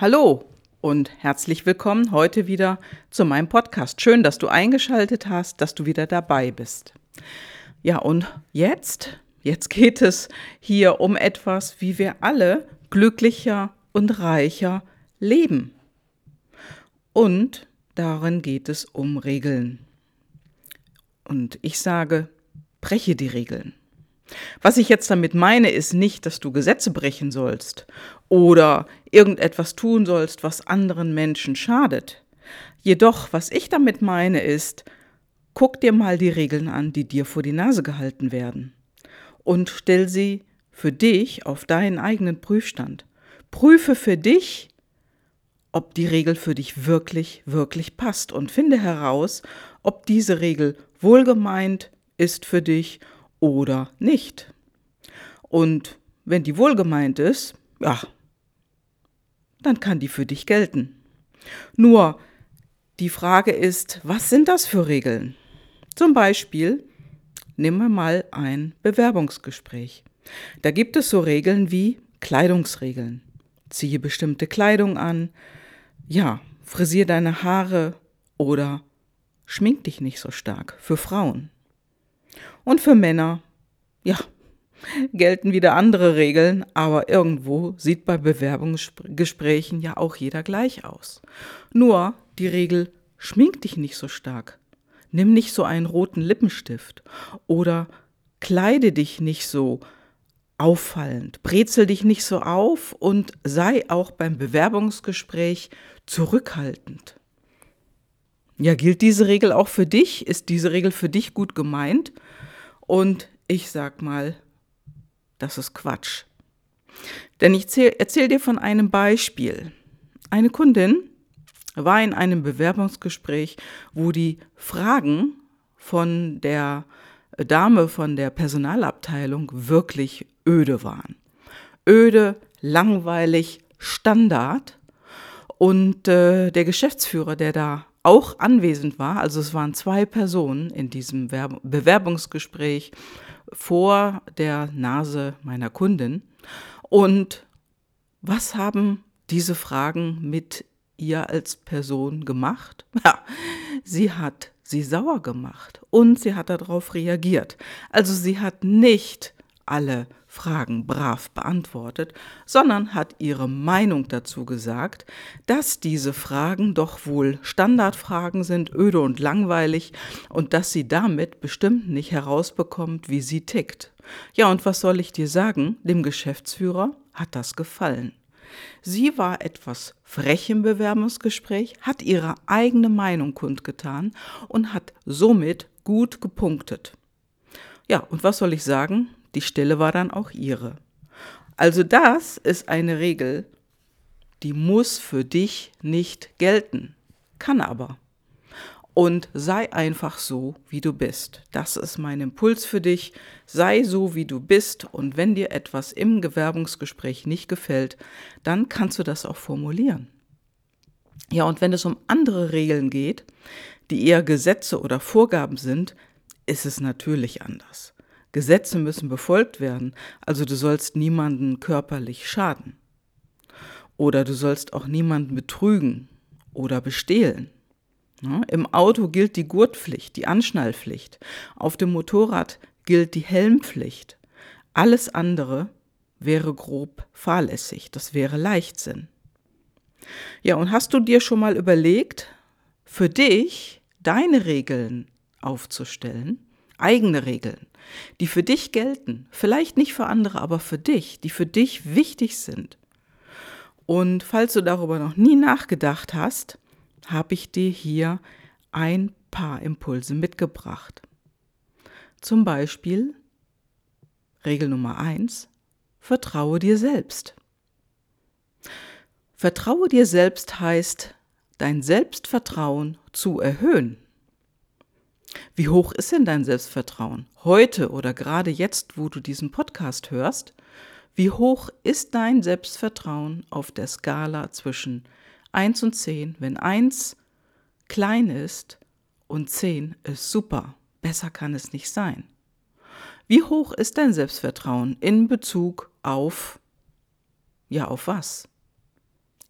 Hallo und herzlich willkommen heute wieder zu meinem Podcast. Schön, dass du eingeschaltet hast, dass du wieder dabei bist. Ja, und jetzt, jetzt geht es hier um etwas, wie wir alle glücklicher und reicher leben. Und darin geht es um Regeln. Und ich sage, breche die Regeln. Was ich jetzt damit meine, ist nicht, dass du Gesetze brechen sollst oder irgendetwas tun sollst, was anderen Menschen schadet. Jedoch, was ich damit meine, ist, guck dir mal die Regeln an, die dir vor die Nase gehalten werden und stell sie für dich auf deinen eigenen Prüfstand. Prüfe für dich, ob die Regel für dich wirklich, wirklich passt und finde heraus, ob diese Regel wohlgemeint ist für dich oder nicht. Und wenn die wohlgemeint ist, ja, dann kann die für dich gelten. Nur die Frage ist, was sind das für Regeln? Zum Beispiel, nehmen wir mal ein Bewerbungsgespräch. Da gibt es so Regeln wie Kleidungsregeln. Ziehe bestimmte Kleidung an, ja, frisier deine Haare oder schmink dich nicht so stark für Frauen. Und für Männer, ja, gelten wieder andere Regeln, aber irgendwo sieht bei Bewerbungsgesprächen ja auch jeder gleich aus. Nur die Regel, schmink dich nicht so stark, nimm nicht so einen roten Lippenstift oder kleide dich nicht so auffallend, brezel dich nicht so auf und sei auch beim Bewerbungsgespräch zurückhaltend. Ja, gilt diese Regel auch für dich? Ist diese Regel für dich gut gemeint? Und ich sag mal, das ist Quatsch. Denn ich erzähle dir von einem Beispiel. Eine Kundin war in einem Bewerbungsgespräch, wo die Fragen von der Dame von der Personalabteilung wirklich öde waren. Öde, langweilig, Standard. Und äh, der Geschäftsführer, der da auch anwesend war, also es waren zwei Personen in diesem Bewerbungsgespräch vor der Nase meiner Kundin. Und was haben diese Fragen mit ihr als Person gemacht? Ja, sie hat sie sauer gemacht und sie hat darauf reagiert. Also sie hat nicht alle Fragen brav beantwortet, sondern hat ihre Meinung dazu gesagt, dass diese Fragen doch wohl Standardfragen sind, öde und langweilig und dass sie damit bestimmt nicht herausbekommt, wie sie tickt. Ja, und was soll ich dir sagen? Dem Geschäftsführer hat das gefallen. Sie war etwas frech im Bewerbungsgespräch, hat ihre eigene Meinung kundgetan und hat somit gut gepunktet. Ja, und was soll ich sagen? Die Stelle war dann auch ihre. Also das ist eine Regel, die muss für dich nicht gelten, kann aber. Und sei einfach so, wie du bist. Das ist mein Impuls für dich. Sei so, wie du bist. Und wenn dir etwas im Gewerbungsgespräch nicht gefällt, dann kannst du das auch formulieren. Ja, und wenn es um andere Regeln geht, die eher Gesetze oder Vorgaben sind, ist es natürlich anders. Gesetze müssen befolgt werden, also du sollst niemanden körperlich schaden. Oder du sollst auch niemanden betrügen oder bestehlen. Im Auto gilt die Gurtpflicht, die Anschnallpflicht. Auf dem Motorrad gilt die Helmpflicht. Alles andere wäre grob fahrlässig, das wäre Leichtsinn. Ja, und hast du dir schon mal überlegt, für dich deine Regeln aufzustellen? Eigene Regeln, die für dich gelten, vielleicht nicht für andere, aber für dich, die für dich wichtig sind. Und falls du darüber noch nie nachgedacht hast, habe ich dir hier ein paar Impulse mitgebracht. Zum Beispiel Regel Nummer eins: Vertraue dir selbst. Vertraue dir selbst heißt, dein Selbstvertrauen zu erhöhen. Wie hoch ist denn dein Selbstvertrauen? Heute oder gerade jetzt, wo du diesen Podcast hörst, wie hoch ist dein Selbstvertrauen auf der Skala zwischen 1 und 10, wenn 1 klein ist und 10 ist super? Besser kann es nicht sein. Wie hoch ist dein Selbstvertrauen in Bezug auf, ja, auf was?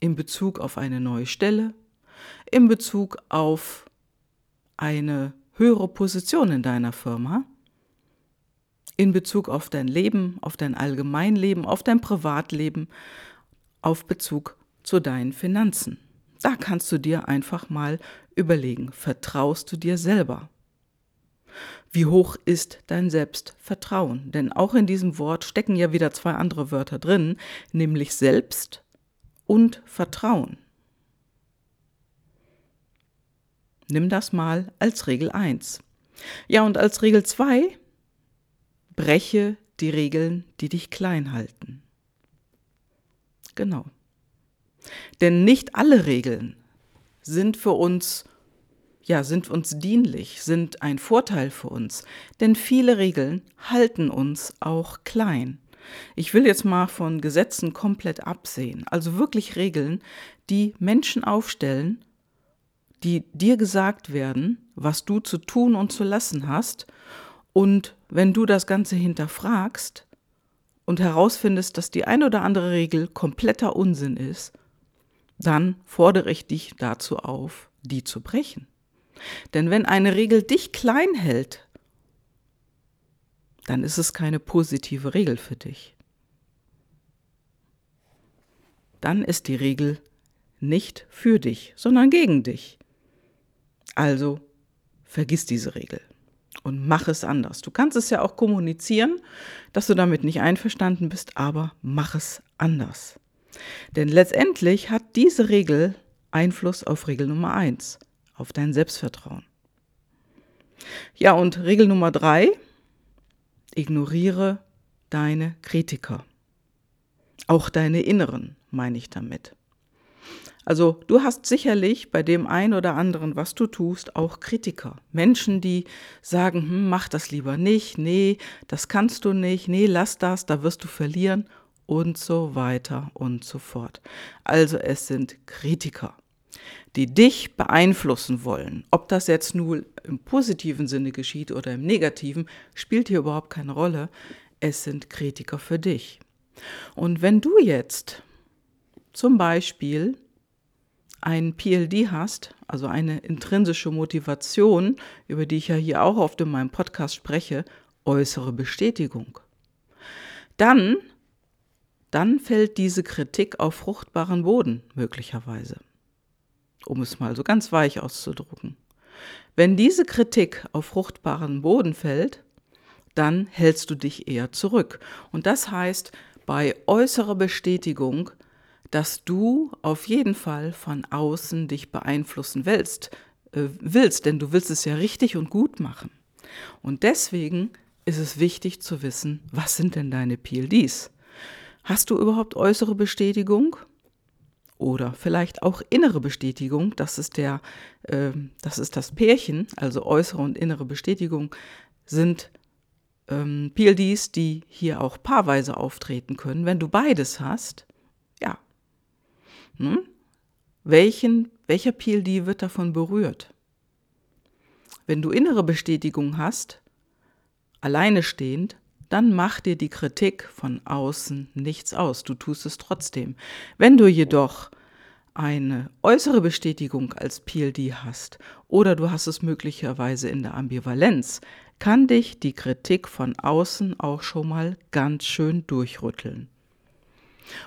in Bezug auf eine neue Stelle, in Bezug auf eine höhere Position in deiner Firma, in Bezug auf dein Leben, auf dein Allgemeinleben, auf dein Privatleben, auf Bezug zu deinen Finanzen. Da kannst du dir einfach mal überlegen, vertraust du dir selber? Wie hoch ist dein Selbstvertrauen? Denn auch in diesem Wort stecken ja wieder zwei andere Wörter drin, nämlich Selbst und Vertrauen. Nimm das mal als Regel 1. Ja, und als Regel 2, breche die Regeln, die dich klein halten. Genau. Denn nicht alle Regeln sind für uns ja, sind uns dienlich, sind ein Vorteil für uns, denn viele Regeln halten uns auch klein. Ich will jetzt mal von Gesetzen komplett absehen, also wirklich Regeln, die Menschen aufstellen, die dir gesagt werden, was du zu tun und zu lassen hast, und wenn du das Ganze hinterfragst und herausfindest, dass die ein oder andere Regel kompletter Unsinn ist, dann fordere ich dich dazu auf, die zu brechen. Denn wenn eine Regel dich klein hält, dann ist es keine positive Regel für dich. Dann ist die Regel nicht für dich, sondern gegen dich. Also vergiss diese Regel und mach es anders. Du kannst es ja auch kommunizieren, dass du damit nicht einverstanden bist, aber mach es anders. Denn letztendlich hat diese Regel Einfluss auf Regel Nummer eins auf dein Selbstvertrauen. Ja, und Regel Nummer drei, ignoriere deine Kritiker. Auch deine Inneren, meine ich damit. Also du hast sicherlich bei dem einen oder anderen, was du tust, auch Kritiker. Menschen, die sagen, hm, mach das lieber nicht, nee, das kannst du nicht, nee, lass das, da wirst du verlieren und so weiter und so fort. Also es sind Kritiker die dich beeinflussen wollen. Ob das jetzt nur im positiven Sinne geschieht oder im negativen, spielt hier überhaupt keine Rolle. Es sind Kritiker für dich. Und wenn du jetzt zum Beispiel ein PLD hast, also eine intrinsische Motivation, über die ich ja hier auch oft in meinem Podcast spreche, äußere Bestätigung, dann, dann fällt diese Kritik auf fruchtbaren Boden möglicherweise um es mal so ganz weich auszudrücken. Wenn diese Kritik auf fruchtbaren Boden fällt, dann hältst du dich eher zurück. Und das heißt bei äußerer Bestätigung, dass du auf jeden Fall von außen dich beeinflussen willst, äh, willst, denn du willst es ja richtig und gut machen. Und deswegen ist es wichtig zu wissen, was sind denn deine PLDs? Hast du überhaupt äußere Bestätigung? oder vielleicht auch innere Bestätigung. Das ist der, äh, das ist das Pärchen, also äußere und innere Bestätigung sind ähm, PLDs, die hier auch paarweise auftreten können. Wenn du beides hast. Hm? Welchen, welcher PLD wird davon berührt? Wenn du innere Bestätigung hast, alleine stehend, dann macht dir die Kritik von außen nichts aus. Du tust es trotzdem. Wenn du jedoch eine äußere Bestätigung als PLD hast oder du hast es möglicherweise in der Ambivalenz, kann dich die Kritik von außen auch schon mal ganz schön durchrütteln.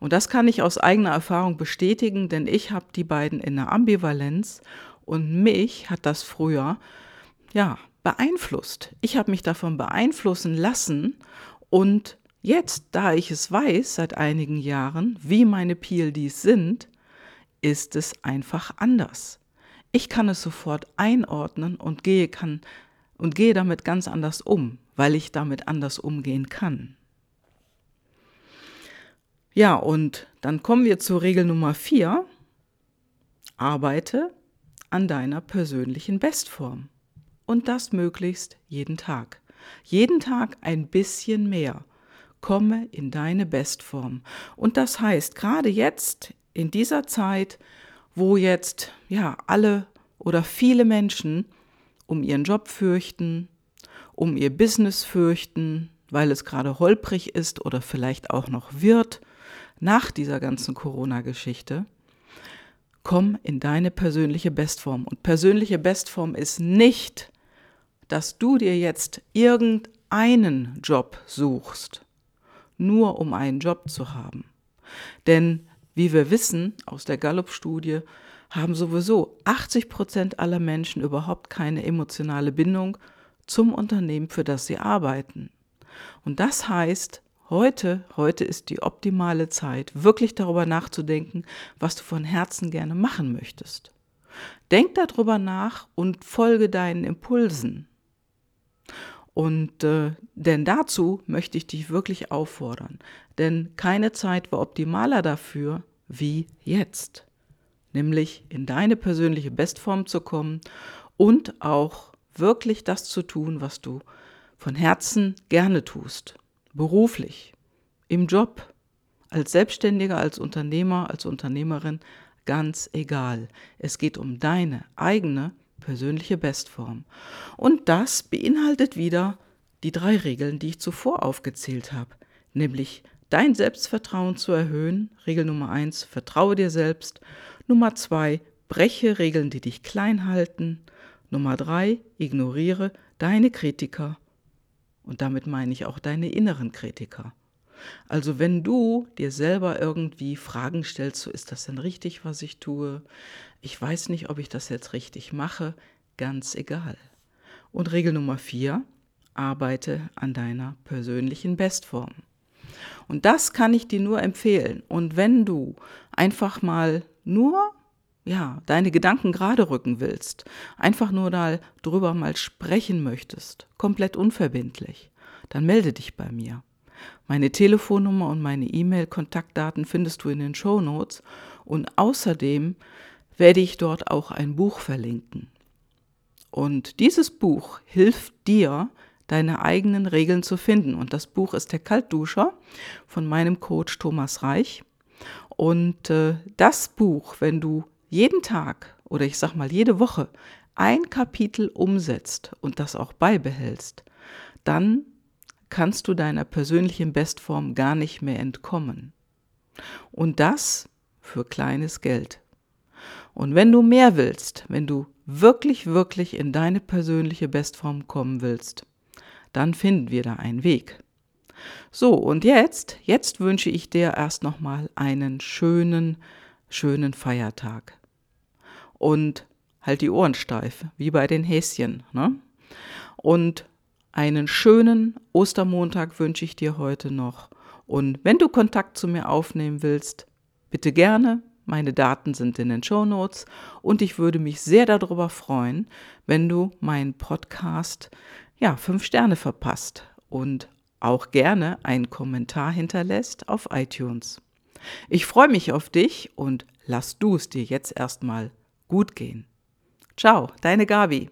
Und das kann ich aus eigener Erfahrung bestätigen, denn ich habe die beiden in der Ambivalenz und mich hat das früher ja beeinflusst. Ich habe mich davon beeinflussen lassen und jetzt, da ich es weiß seit einigen Jahren, wie meine PLDs sind, ist es einfach anders. Ich kann es sofort einordnen und gehe, kann, und gehe damit ganz anders um, weil ich damit anders umgehen kann. Ja, und dann kommen wir zur Regel Nummer vier. Arbeite an deiner persönlichen Bestform und das möglichst jeden Tag. Jeden Tag ein bisschen mehr. Komme in deine Bestform. Und das heißt, gerade jetzt in dieser Zeit, wo jetzt ja alle oder viele Menschen um ihren Job fürchten, um ihr Business fürchten, weil es gerade holprig ist oder vielleicht auch noch wird nach dieser ganzen Corona-Geschichte, Komm in deine persönliche Bestform. Und persönliche Bestform ist nicht, dass du dir jetzt irgendeinen Job suchst, nur um einen Job zu haben. Denn wie wir wissen aus der Gallup-Studie, haben sowieso 80 Prozent aller Menschen überhaupt keine emotionale Bindung zum Unternehmen, für das sie arbeiten. Und das heißt, heute, heute ist die optimale Zeit, wirklich darüber nachzudenken, was du von Herzen gerne machen möchtest. Denk darüber nach und folge deinen Impulsen. Und äh, denn dazu möchte ich dich wirklich auffordern, denn keine Zeit war optimaler dafür wie jetzt, nämlich in deine persönliche Bestform zu kommen und auch wirklich das zu tun, was du von Herzen gerne tust, beruflich, im Job, als Selbstständiger, als Unternehmer, als Unternehmerin, ganz egal. Es geht um deine eigene persönliche Bestform. Und das beinhaltet wieder die drei Regeln, die ich zuvor aufgezählt habe, nämlich dein Selbstvertrauen zu erhöhen. Regel Nummer eins, vertraue dir selbst. Nummer zwei, breche Regeln, die dich klein halten. Nummer drei, ignoriere deine Kritiker. Und damit meine ich auch deine inneren Kritiker. Also wenn du dir selber irgendwie Fragen stellst, so ist das denn richtig, was ich tue? Ich weiß nicht, ob ich das jetzt richtig mache. Ganz egal. Und Regel Nummer vier, arbeite an deiner persönlichen Bestform. Und das kann ich dir nur empfehlen. Und wenn du einfach mal nur ja, deine Gedanken gerade rücken willst, einfach nur mal drüber mal sprechen möchtest, komplett unverbindlich, dann melde dich bei mir. Meine Telefonnummer und meine E-Mail-Kontaktdaten findest du in den Show Notes und außerdem werde ich dort auch ein Buch verlinken. Und dieses Buch hilft dir, deine eigenen Regeln zu finden. Und das Buch ist der Kaltduscher von meinem Coach Thomas Reich. Und äh, das Buch, wenn du jeden Tag oder ich sag mal jede Woche ein Kapitel umsetzt und das auch beibehältst, dann kannst du deiner persönlichen Bestform gar nicht mehr entkommen. Und das für kleines Geld. Und wenn du mehr willst, wenn du wirklich, wirklich in deine persönliche Bestform kommen willst, dann finden wir da einen Weg. So, und jetzt, jetzt wünsche ich dir erst nochmal einen schönen, schönen Feiertag. Und halt die Ohren steif, wie bei den Häschen. Ne? Und einen schönen Ostermontag wünsche ich dir heute noch. Und wenn du Kontakt zu mir aufnehmen willst, bitte gerne. Meine Daten sind in den Show Notes und ich würde mich sehr darüber freuen, wenn du meinen Podcast ja fünf Sterne verpasst und auch gerne einen Kommentar hinterlässt auf iTunes. Ich freue mich auf dich und lass du es dir jetzt erstmal gut gehen. Ciao, deine Gabi.